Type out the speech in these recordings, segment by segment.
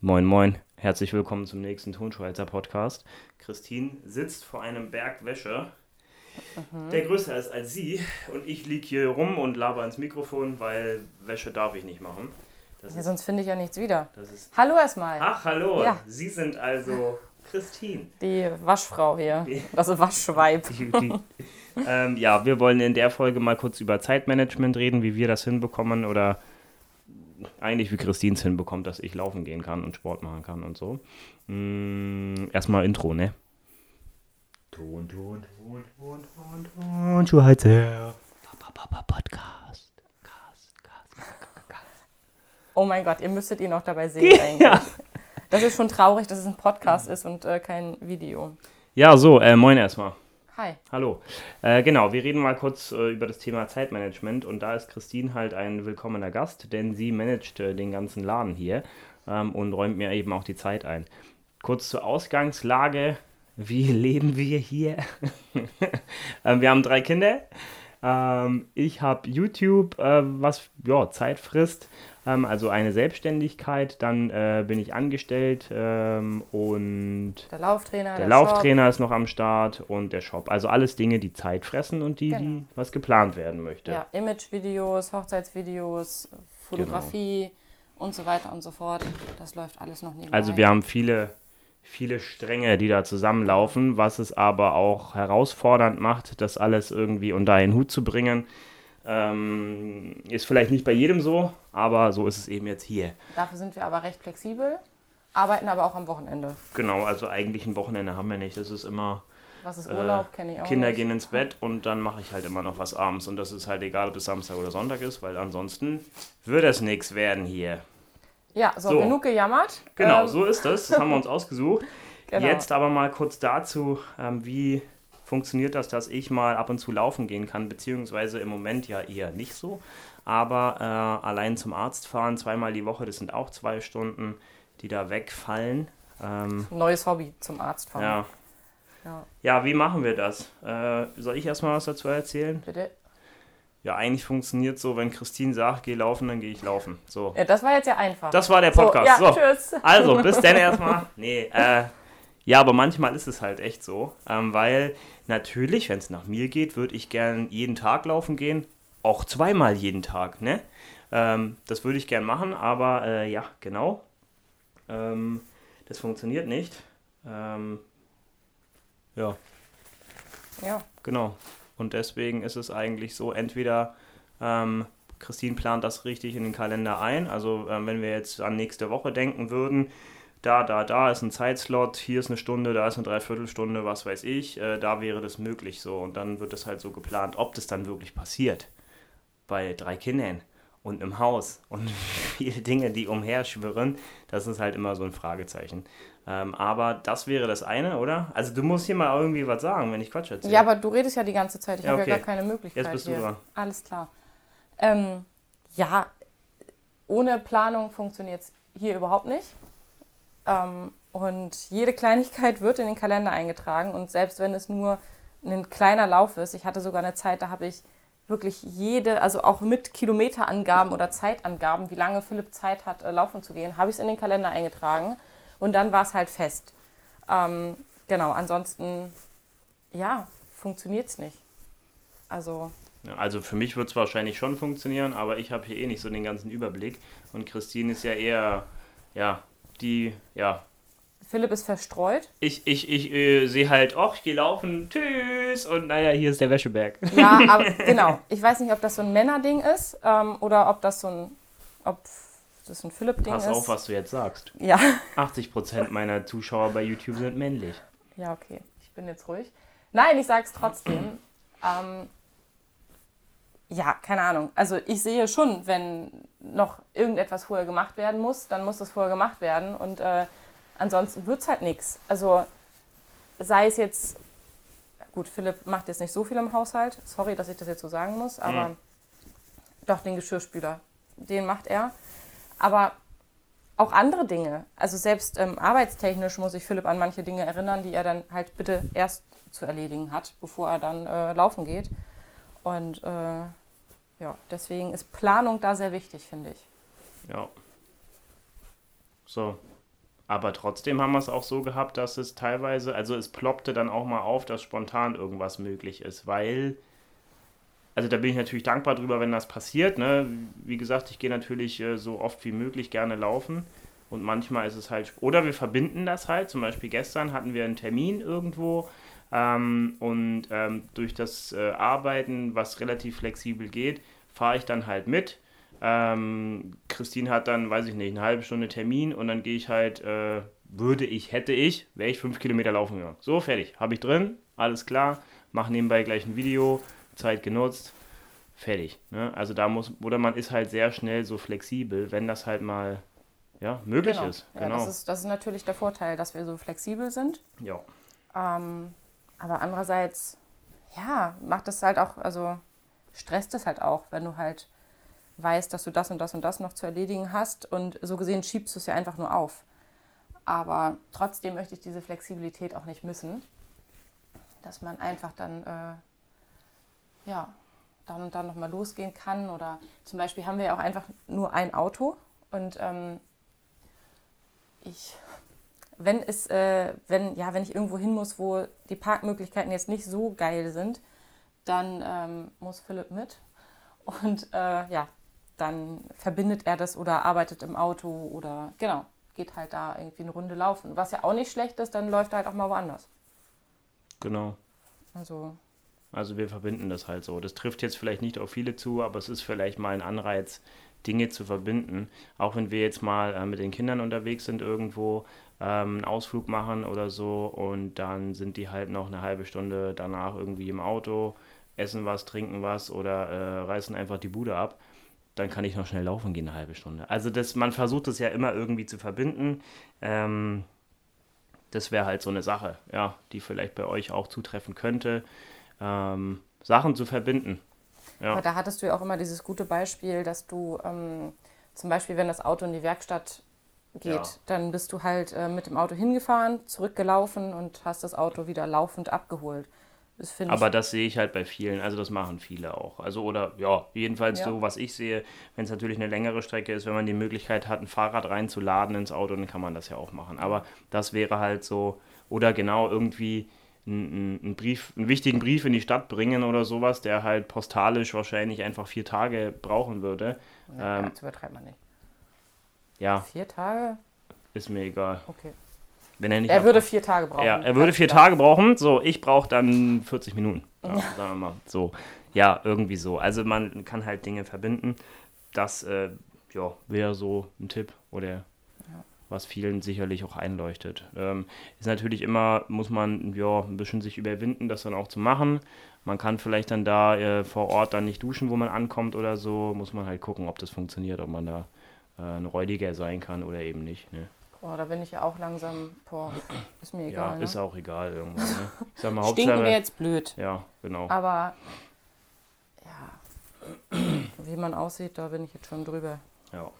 Moin, moin. Herzlich willkommen zum nächsten Tonschweizer Podcast. Christine sitzt vor einem Berg Wäsche, der größer ist als sie. Und ich liege hier rum und laber ins Mikrofon, weil Wäsche darf ich nicht machen. Das Ja, ist, sonst finde ich ja nichts wieder. das ist Hallo erstmal. Ach, hallo. Ja. Sie sind also Christine. Die Waschfrau hier. Die- Also Waschweib. Die, die, ähm, ja, wir wollen in der Folge mal kurz über Zeitmanagement reden, wie wir das hinbekommen oder eigentlich wie Christine es hinbekommt, dass ich laufen gehen kann und Sport machen kann und so. Mm, erstmal Intro, ne? Ton, Ton, Ton, Ton, Ton, Ton, Schweizer. Podcast. Cast, Cast, Cast. Oh mein Gott, ihr müsstet ihn auch dabei sehen eigentlich. Ja. Das ist schon traurig, dass es ein Podcast ist und äh, kein Video. Ja, so, äh, moin erstmal. Hi. Hallo. Äh, genau, wir reden mal kurz äh, über das Thema Zeitmanagement und da ist Christine halt ein willkommener Gast, denn sie managt äh, den ganzen Laden hier ähm, und räumt mir eben auch die Zeit ein. Kurz zur Ausgangslage. Wie leben wir hier? ähm, wir haben drei Kinder. Ähm, ich habe YouTube, äh, was ja, Zeit frisst, ähm, also eine Selbstständigkeit. Dann äh, bin ich angestellt ähm, und Der Lauftrainer, der der, Lauftrainer ist noch am Start und der Shop. Also alles Dinge, die Zeit fressen und die, Genau. die was geplant werden Shop. möchte. Ja, Imagevideos, Hochzeitsvideos, Fotografie und so weiter und so fort. Das läuft alles noch nebenbei. Also wir haben viele, viele Stränge, die da zusammenlaufen, was es aber auch herausfordernd macht, das alles irgendwie unter einen Hut zu bringen. Ähm, ist vielleicht nicht bei jedem so, aber so ist es eben jetzt hier. Dafür sind wir aber recht flexibel, arbeiten aber auch am Wochenende. Genau, also eigentlich ein Wochenende haben wir nicht. Das ist immer, Was ist Äh, Urlaub, kenne ich auch Kinder nicht. gehen ins Bett und dann mache ich halt immer noch was abends. Und das ist halt egal, ob es Samstag oder Sonntag ist, weil ansonsten wird es nichts werden hier. Ja, so, So. genug gejammert. Genau, Ähm, so ist das. Das haben wir uns ausgesucht. Genau. Jetzt aber mal kurz dazu, ähm, wie funktioniert das, dass ich mal ab und zu laufen gehen kann, beziehungsweise im Moment ja eher nicht so. Aber äh, allein zum Arzt fahren, zweimal die Woche, das sind auch zwei Stunden, die da wegfallen. Ähm, Neues Hobby zum Arzt fahren. ja. Ja. ja, wie machen wir das? Äh, soll ich erstmal was dazu erzählen? Bitte. Ja, eigentlich funktioniert so, wenn Christine sagt, geh laufen, dann gehe ich laufen. So. Ja, das war jetzt ja einfach. Das war der so, Podcast. ja, so. tschüss. Also, bis dann erstmal. Nee, äh, ja, aber manchmal ist es halt echt so, ähm, weil natürlich, wenn es nach mir geht, würde ich gern jeden Tag laufen gehen, auch zweimal jeden Tag, ne? Ähm, das würde ich gern machen, aber äh, ja, genau. Ähm, das funktioniert nicht. Ähm, ja, Ja, genau. Und deswegen ist es eigentlich so, entweder ähm, Christine plant das richtig in den Kalender ein. Also ähm, wenn wir jetzt an nächste Woche denken würden, da, da, da ist ein Zeitslot, hier ist eine Stunde, da ist eine Dreiviertelstunde, was weiß ich, äh, da wäre das möglich so. Und dann wird es halt so geplant, ob das dann wirklich passiert. Bei drei Kindern und im Haus und viele Dinge, die umherschwirren, das ist halt immer so ein Fragezeichen. Ähm, aber das wäre das eine, oder? Also du musst hier mal irgendwie was sagen, wenn ich Quatsch erzähle. ja, aber du redest ja die ganze Zeit. Ich Ja, habe okay. ja gar keine Möglichkeit Jetzt bist du hier. dran. Alles klar. Ähm, ja, ohne Planung funktioniert es hier überhaupt nicht. Ähm, und jede Kleinigkeit wird in den Kalender eingetragen. Und selbst wenn es nur ein kleiner Lauf ist, ich hatte sogar eine Zeit, da habe ich wirklich jede, also auch mit Kilometerangaben oder Zeitangaben, wie lange Philipp Zeit hat, äh, laufen zu gehen, habe ich es in den Kalender eingetragen. Und dann war es halt fest. Ähm, genau, ansonsten, ja, funktioniert es nicht. Also, Also für mich wird es wahrscheinlich schon funktionieren, aber ich habe hier eh nicht so den ganzen Überblick. Und Christine ist ja eher, ja, die, ja, Philipp ist verstreut. ich, ich, ich äh, sehe halt, ach, ich gehe laufen, tschüss, und naja, hier ist der Wäscheberg. Ja, aber genau. Ich weiß nicht, ob das so ein Männerding ist ähm, oder ob das so ein, ob das ein Philipp-Ding Pass ist. auf, was du jetzt sagst. Ja, 80% meiner Zuschauer bei YouTube sind männlich. ja, okay. Ich bin jetzt ruhig. Nein, ich sag's trotzdem. Ähm, ja, keine Ahnung. Also ich sehe schon, wenn noch irgendetwas vorher gemacht werden muss, dann muss das vorher gemacht werden und äh, ansonsten wird's halt nichts. Also sei es jetzt, gut, Philipp macht jetzt nicht so viel im Haushalt. Sorry, dass ich das jetzt so sagen muss, aber doch den Geschirrspüler, den macht er. Aber auch andere Dinge. Also selbst ähm, arbeitstechnisch muss ich Philipp an manche Dinge erinnern, die er dann halt bitte erst zu erledigen hat, bevor er dann äh, laufen geht. Und äh, ja, deswegen ist Planung da sehr wichtig, finde ich. Ja. So. Aber trotzdem haben wir es auch so gehabt, dass es teilweise, also es ploppte dann auch mal auf, dass spontan irgendwas möglich ist, weil, also da bin ich natürlich dankbar drüber, wenn das passiert. Ne? Wie gesagt, ich gehe natürlich äh, so oft wie möglich gerne laufen und manchmal ist es halt, oder wir verbinden das halt, zum Beispiel gestern hatten wir einen Termin irgendwo ähm, und ähm, durch das äh, Arbeiten, was relativ flexibel geht, fahre ich dann halt mit ähm, Christine hat dann, weiß ich nicht, eine halbe Stunde Termin und dann gehe ich halt, äh, würde ich, hätte ich, wäre ich fünf Kilometer laufen gegangen. So, fertig. Habe ich drin, alles klar, mache nebenbei gleich ein Video, Zeit genutzt, fertig. Ne? Also da muss, oder man ist halt sehr schnell so flexibel, wenn das halt mal ja, möglich genau. ist. Ja, Das ist. Das ist natürlich der Vorteil, dass wir so flexibel sind. Ja. Ähm, aber andererseits, ja, macht das halt auch, also stresst es halt auch, wenn du halt weißt, dass du das und das und das noch zu erledigen hast und so gesehen schiebst du es ja einfach nur auf. Aber trotzdem möchte ich diese Flexibilität auch nicht missen, dass man einfach dann, äh, ja, dann und dann nochmal losgehen kann. Oder zum Beispiel haben wir ja auch einfach nur ein Auto und ähm, ich, wenn es, äh, wenn, ja, wenn ich irgendwo hin muss, wo die Parkmöglichkeiten jetzt nicht so geil sind, dann ähm, muss Philipp mit. Und äh, ja, dann verbindet er das oder arbeitet im Auto oder genau, geht halt da irgendwie eine Runde laufen. Was ja auch nicht schlecht ist, dann läuft er halt auch mal woanders. Genau. Also. Also wir verbinden das halt so. Das trifft jetzt vielleicht nicht auf viele zu, aber es ist vielleicht mal ein Anreiz, Dinge zu verbinden. Auch wenn wir jetzt mal äh, mit den Kindern unterwegs sind irgendwo, ähm, einen Ausflug machen oder so und dann sind die halt noch eine halbe Stunde danach irgendwie im Auto, essen was, trinken was oder äh, reißen einfach die Bude ab dann kann ich noch schnell laufen gehen, eine halbe Stunde. Also das, man versucht es ja immer irgendwie zu verbinden. Ähm, das wäre halt so eine Sache, ja, die vielleicht bei euch auch zutreffen könnte, ähm, Sachen zu verbinden. Ja. Aber da hattest du ja auch immer dieses gute Beispiel, dass du ähm, zum Beispiel, wenn das Auto in die Werkstatt geht, ja. dann bist du halt äh, mit dem Auto hingefahren, zurückgelaufen und hast das Auto wieder laufend abgeholt. Das Aber das sehe ich halt bei vielen, also das machen viele auch. Also oder ja, jedenfalls ja. so, was ich sehe, wenn es natürlich eine längere Strecke ist, wenn man die Möglichkeit hat, ein Fahrrad reinzuladen ins Auto, dann kann man das ja auch machen. Aber das wäre halt so, oder genau irgendwie einen, einen, Brief, einen wichtigen Brief in die Stadt bringen oder sowas, der halt postalisch wahrscheinlich einfach vier Tage brauchen würde. Ja, ähm, das übertreibt man nicht. Ja. Vier Tage? Ist mir egal. Okay. Wenn er nicht er würde vier Tage brauchen. Ja, er würde vier klar. Tage brauchen. So, ich brauche dann 40 Minuten. Ja, sagen wir mal. So, ja, irgendwie so. Also man kann halt Dinge verbinden. Das äh, ja, wäre so ein Tipp oder was vielen sicherlich auch einleuchtet. Ähm, ist natürlich immer, muss man ja ein bisschen sich überwinden, das dann auch zu machen. Man kann vielleicht dann da äh, vor Ort dann nicht duschen, wo man ankommt oder so. Muss man halt gucken, ob das funktioniert, ob man da ein räudiger sein kann oder eben nicht. Ne? Boah, da bin ich ja auch langsam, boah, ist mir egal. Ja, ne? ist auch egal irgendwann. Ne? Ich sag mal, Stinken wäre jetzt blöd. Ja, genau. Aber, ja, wie man aussieht, da bin ich jetzt schon drüber. Ja.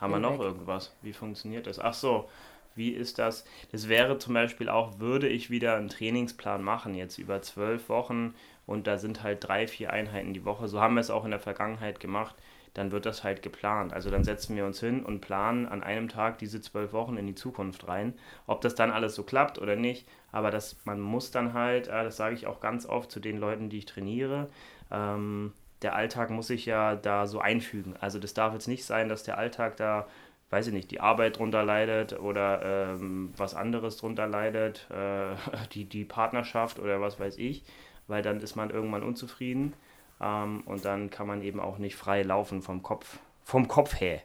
Haben bin wir noch weg. irgendwas? Wie funktioniert das? Ach so, wie ist das? Das wäre zum Beispiel auch, würde ich wieder einen Trainingsplan machen, jetzt über zwölf Wochen und da sind halt drei, vier Einheiten die Woche. So haben wir es auch in der Vergangenheit gemacht dann wird das halt geplant. Also dann setzen wir uns hin und planen an einem Tag diese zwölf Wochen in die Zukunft rein. Ob das dann alles so klappt oder nicht, aber das, man muss dann halt, das sage ich auch ganz oft zu den Leuten, die ich trainiere, ähm, der Alltag muss sich ja da so einfügen. Also das darf jetzt nicht sein, dass der Alltag da, weiß ich nicht, die Arbeit drunter leidet oder ähm, was anderes drunter leidet, äh, die, die Partnerschaft oder was weiß ich, weil dann ist man irgendwann unzufrieden. Ähm, und dann kann man eben auch nicht frei laufen vom Kopf, vom Kopf her.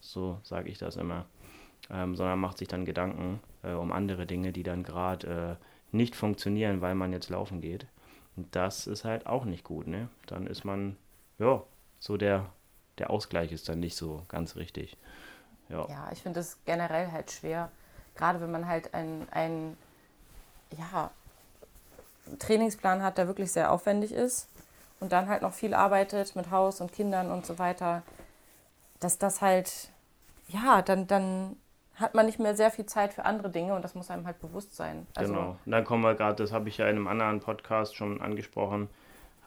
So sage ich das immer. Ähm, sondern macht sich dann Gedanken äh, um andere Dinge, die dann gerade äh, nicht funktionieren, weil man jetzt laufen geht. Und das ist halt auch nicht gut, ne? Dann ist man, ja, so der, der Ausgleich ist dann nicht so ganz richtig. Ja, ja ich finde es generell halt schwer, gerade wenn man halt einen ja, Trainingsplan hat, der wirklich sehr aufwendig ist und dann halt noch viel arbeitet mit Haus und Kindern und so weiter, dass das halt, ja, dann, dann hat man nicht mehr sehr viel Zeit für andere Dinge und das muss einem halt bewusst sein. Also genau. Und dann kommen wir gerade, das habe ich ja in einem anderen Podcast schon angesprochen.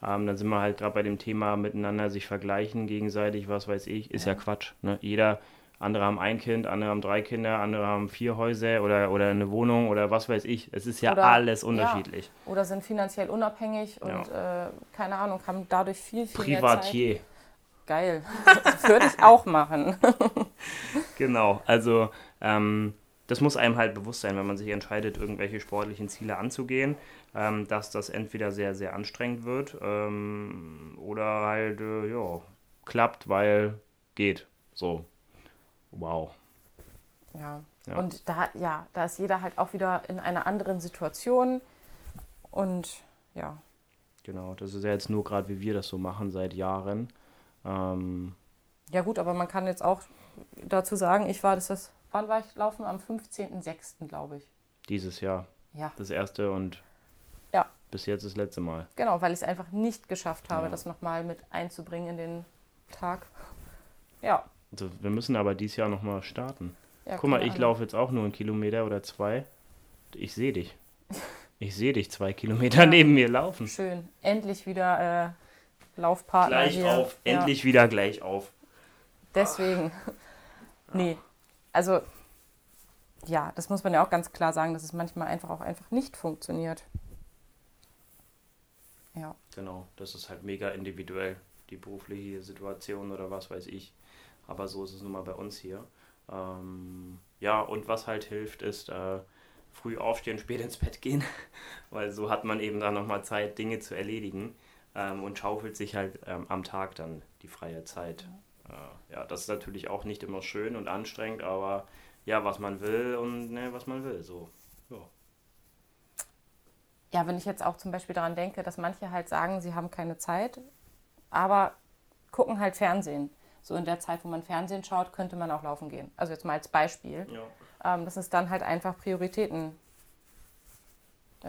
Ähm, dann sind wir halt gerade bei dem Thema miteinander sich vergleichen gegenseitig, was weiß ich, ist ja, ja Quatsch. Ne? Jeder andere haben ein Kind, andere haben drei Kinder, andere haben vier Häuser oder, oder eine Wohnung oder was weiß ich. Es ist ja Oder- alles unterschiedlich. Ja. Oder sind finanziell unabhängig und äh, keine Ahnung, haben dadurch viel, viel mehr Zeit. Privatier. Geil. Das würde ich auch machen. Genau, also ähm, das muss einem halt bewusst sein, wenn man sich entscheidet, irgendwelche sportlichen Ziele anzugehen, ähm, dass das entweder sehr, sehr anstrengend wird ähm, oder halt, äh, ja, klappt, weil geht. So. Wow. Ja. Ja. Und da, ja, da ist jeder halt auch wieder in einer anderen Situation. Und ja, Genau, das ist ja jetzt nur gerade, wie wir das so machen seit Jahren. Ähm, ja gut, aber man kann jetzt auch dazu sagen, ich war, das ist, wann war ich laufen? Am 15.06. glaube ich. dieses Jahr Ja, das erste und Ja. bis jetzt das letzte Mal. genau, weil ich es einfach nicht geschafft habe, Ja. das nochmal mit einzubringen in den Tag. Ja. Also wir müssen aber dieses Jahr nochmal starten. ja Guck mal, ich laufe jetzt auch nur einen Kilometer oder zwei. Ich sehe dich. Ich sehe dich zwei Kilometer Ja. neben mir laufen. Schön. Endlich wieder äh, Laufpartner Gleich hier. auf, Ja. endlich wieder gleich auf. Deswegen. Nee, also ja, das muss man ja auch ganz klar sagen, dass es manchmal einfach auch einfach nicht funktioniert. Ja, Genau, das ist halt mega individuell, die berufliche Situation oder was weiß ich. Aber so ist es nun mal bei uns hier. Ähm, ja, und was halt hilft, ist äh, früh aufstehen, spät ins Bett gehen, weil so hat man eben dann nochmal Zeit, Dinge zu erledigen ähm, und schaufelt sich halt ähm, am Tag dann die freie Zeit. Äh, ja, das ist natürlich auch nicht immer schön und anstrengend, aber ja, was man will und ne, was man will, so. Ja. ja, wenn ich jetzt auch zum Beispiel daran denke, dass manche halt sagen, sie haben keine Zeit, aber gucken halt Fernsehen. So in der Zeit, wo man Fernsehen schaut, könnte man auch laufen gehen. Also jetzt mal als Beispiel. ja. Ähm, das ist dann halt einfach Prioritäten.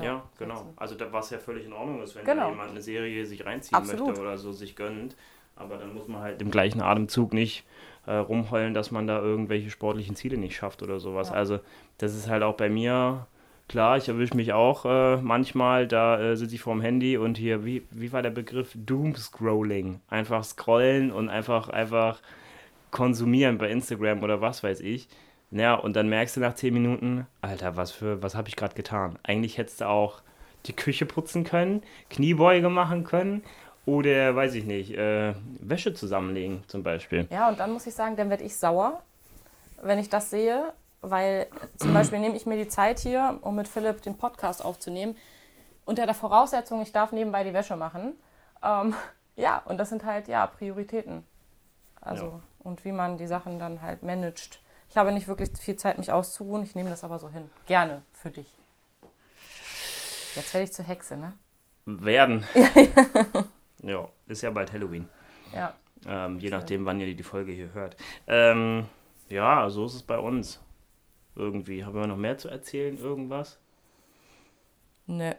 Ja, genau. Also da was ja völlig in Ordnung ist, wenn Genau. jemand eine Serie sich reinziehen Absolut. möchte oder so sich gönnt. Aber dann muss man halt im gleichen Atemzug nicht äh, rumheulen, dass man da irgendwelche sportlichen Ziele nicht schafft oder sowas. Ja. Also das ist halt auch bei mir, klar, ich erwische mich auch äh, manchmal, da äh, sitze ich vorm Handy und hier, wie, wie war der Begriff? Doomscrolling. Einfach scrollen und einfach, einfach konsumieren bei Instagram oder was weiß ich. Ja, und dann merkst du nach 10 Minuten, Alter, was für, was habe ich gerade getan? Eigentlich hättest du auch die Küche putzen können, Kniebeuge machen können oder, weiß ich nicht, äh, Wäsche zusammenlegen zum Beispiel. Ja, und dann muss ich sagen, dann werde ich sauer, wenn ich das sehe, weil zum Beispiel nehme ich mir die Zeit hier, um mit Philipp den Podcast aufzunehmen, unter der Voraussetzung, ich darf nebenbei die Wäsche machen. Ähm, ja, und das sind halt, ja, Prioritäten. Also, Ja. und wie man die Sachen dann halt managt. Ich habe nicht wirklich viel Zeit, mich auszuruhen, ich nehme das aber so hin. Gerne für dich. Jetzt werde ich zur Hexe, ne? Werden. ja, ist ja bald Halloween. Ja. Ähm, je nachdem, wann ihr die Folge hier hört. Ähm, ja, so ist es bei uns. Irgendwie. Haben wir noch mehr zu erzählen? Irgendwas? Ne.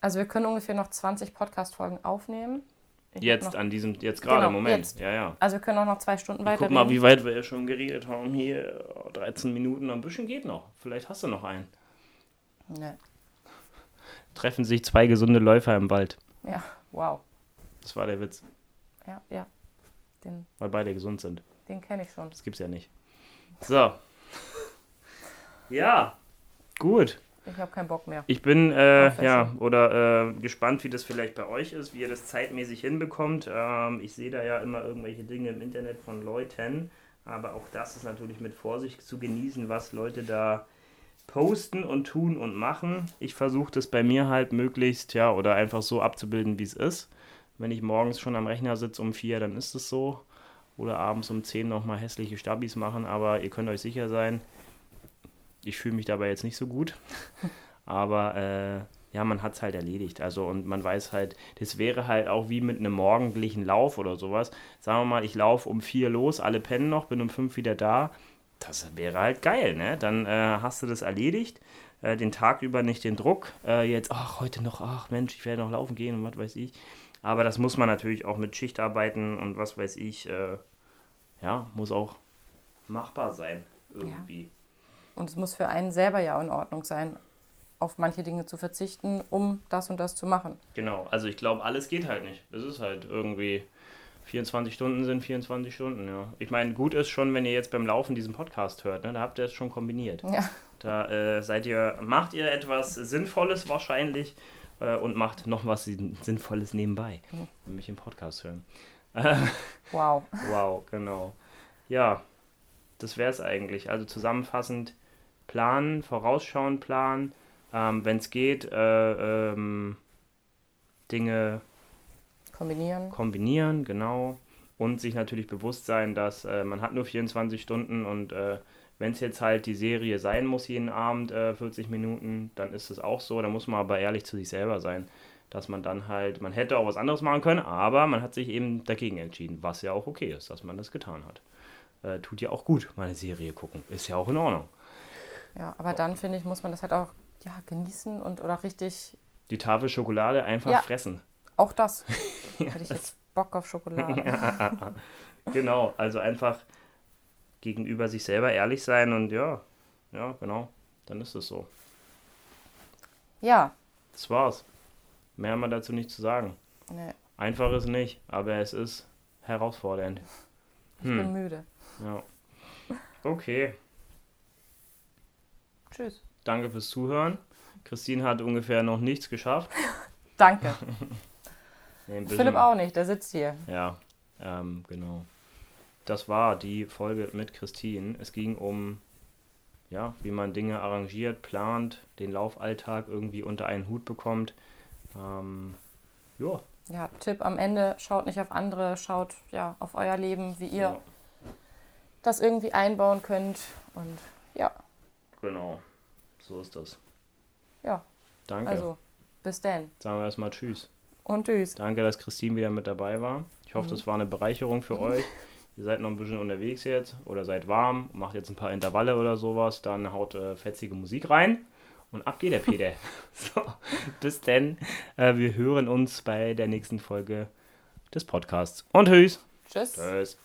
Also wir können ungefähr noch 20 Podcast-Folgen aufnehmen. Ich Jetzt, noch, an diesem, jetzt gerade Genau, im Moment. jetzt. Ja, ja. also wir können auch noch zwei Stunden Ich weiter guck mal, wie weit wir schon geredet haben. Hier, oh, 13 Minuten, ein bisschen geht noch. Vielleicht hast du noch einen. Ne. Treffen sich zwei gesunde Läufer im Wald. Ja, wow. Das war der Witz, Ja, ja. Den, weil beide gesund sind. den kenne ich schon. Das gibt's ja nicht. So. Ja, gut. Ich habe keinen Bock mehr. Ich bin äh, ja oder äh, gespannt, wie das vielleicht bei euch ist, wie ihr das zeitmäßig hinbekommt. Ähm, ich sehe da ja immer irgendwelche Dinge im Internet von Leuten, aber auch das ist natürlich mit Vorsicht zu genießen, was Leute da posten und tun und machen. Ich versuche das bei mir halt möglichst, ja, oder einfach so abzubilden, wie es ist. Wenn ich morgens schon am Rechner sitze um vier, dann ist es so. Oder abends um zehn nochmal hässliche Stabis machen, aber ihr könnt euch sicher sein, ich fühle mich dabei jetzt nicht so gut. Aber äh, ja, man hat es halt erledigt. Also und man weiß halt, das wäre halt auch wie mit einem morgendlichen Lauf oder sowas. Sagen wir mal, ich laufe um vier los, alle pennen noch, bin um fünf wieder da. Das wäre halt geil, ne? Dann äh, hast du das erledigt. Äh, den Tag über nicht den Druck. Äh, jetzt, ach, heute noch, ach Mensch, ich werde noch laufen gehen und was weiß ich. Aber das muss man natürlich auch mit Schichtarbeiten und was weiß ich, äh, ja, muss auch machbar sein irgendwie. Und es muss für einen selber ja in Ordnung sein, auf manche Dinge zu verzichten, um das und das zu machen. Genau, also ich glaube, alles geht halt nicht. Es ist halt irgendwie 24 Stunden sind 24 Stunden, ja. Ich meine, gut ist schon, wenn ihr jetzt beim Laufen diesen Podcast hört, ne? da habt ihr es schon kombiniert. Ja. Da äh, seid ihr, macht ihr etwas Sinnvolles wahrscheinlich äh, und macht noch was Sinnvolles nebenbei, Mhm. nämlich den Podcast hören. Wow. Wow, genau. Ja, das wäre es eigentlich. Also zusammenfassend planen, vorausschauend planen, ähm, wenn es geht, äh, ähm, Dinge Kombinieren. kombinieren, genau. Und sich natürlich bewusst sein, dass äh, man hat nur 24 Stunden und äh, wenn es jetzt halt die Serie sein muss, jeden Abend äh, 40 Minuten, dann ist es auch so. Da muss man aber ehrlich zu sich selber sein, dass man dann halt, man hätte auch was anderes machen können, aber man hat sich eben dagegen entschieden, was ja auch okay ist, dass man das getan hat. Äh, tut ja auch gut, mal eine Serie gucken. Ist ja auch in Ordnung. Ja, aber dann finde ich, muss man das halt auch ja, genießen und oder richtig. Die Tafel Schokolade einfach Ja. fressen. Auch das. Hätte ich jetzt Bock auf Schokolade. Genau, also einfach gegenüber sich selber ehrlich sein und ja, ja, genau, dann ist es so. Ja. Das war's. Mehr haben wir dazu nicht zu sagen. Nee, Einfach ist nicht, aber es ist herausfordernd. ich bin müde. Ja. Okay, Tschüss. danke fürs Zuhören. Christine hat ungefähr noch nichts geschafft. Danke. Nee, Philipp auch nicht, der sitzt hier. Ja, ähm, genau. Das war die Folge mit Christine. Es ging um, ja, wie man Dinge arrangiert, plant, den Laufalltag irgendwie unter einen Hut bekommt. Ähm, ja, Ja, Tipp am Ende, schaut nicht auf andere, schaut ja auf euer Leben, wie ihr ja, das irgendwie einbauen könnt. Und ja, genau. So ist das. ja, Danke. also bis denn. Sagen wir erstmal Tschüss. Und tschüss. Danke, dass Christine wieder mit dabei war. Ich hoffe, das war eine Bereicherung für euch. Ihr seid noch ein bisschen unterwegs jetzt oder seid warm, macht jetzt ein paar Intervalle oder sowas, dann haut äh, fetzige Musik rein und ab geht der Peter. so, bis denn. Äh, wir hören uns bei der nächsten Folge des Podcasts. Und tschüss. Tschüss. Tschüss.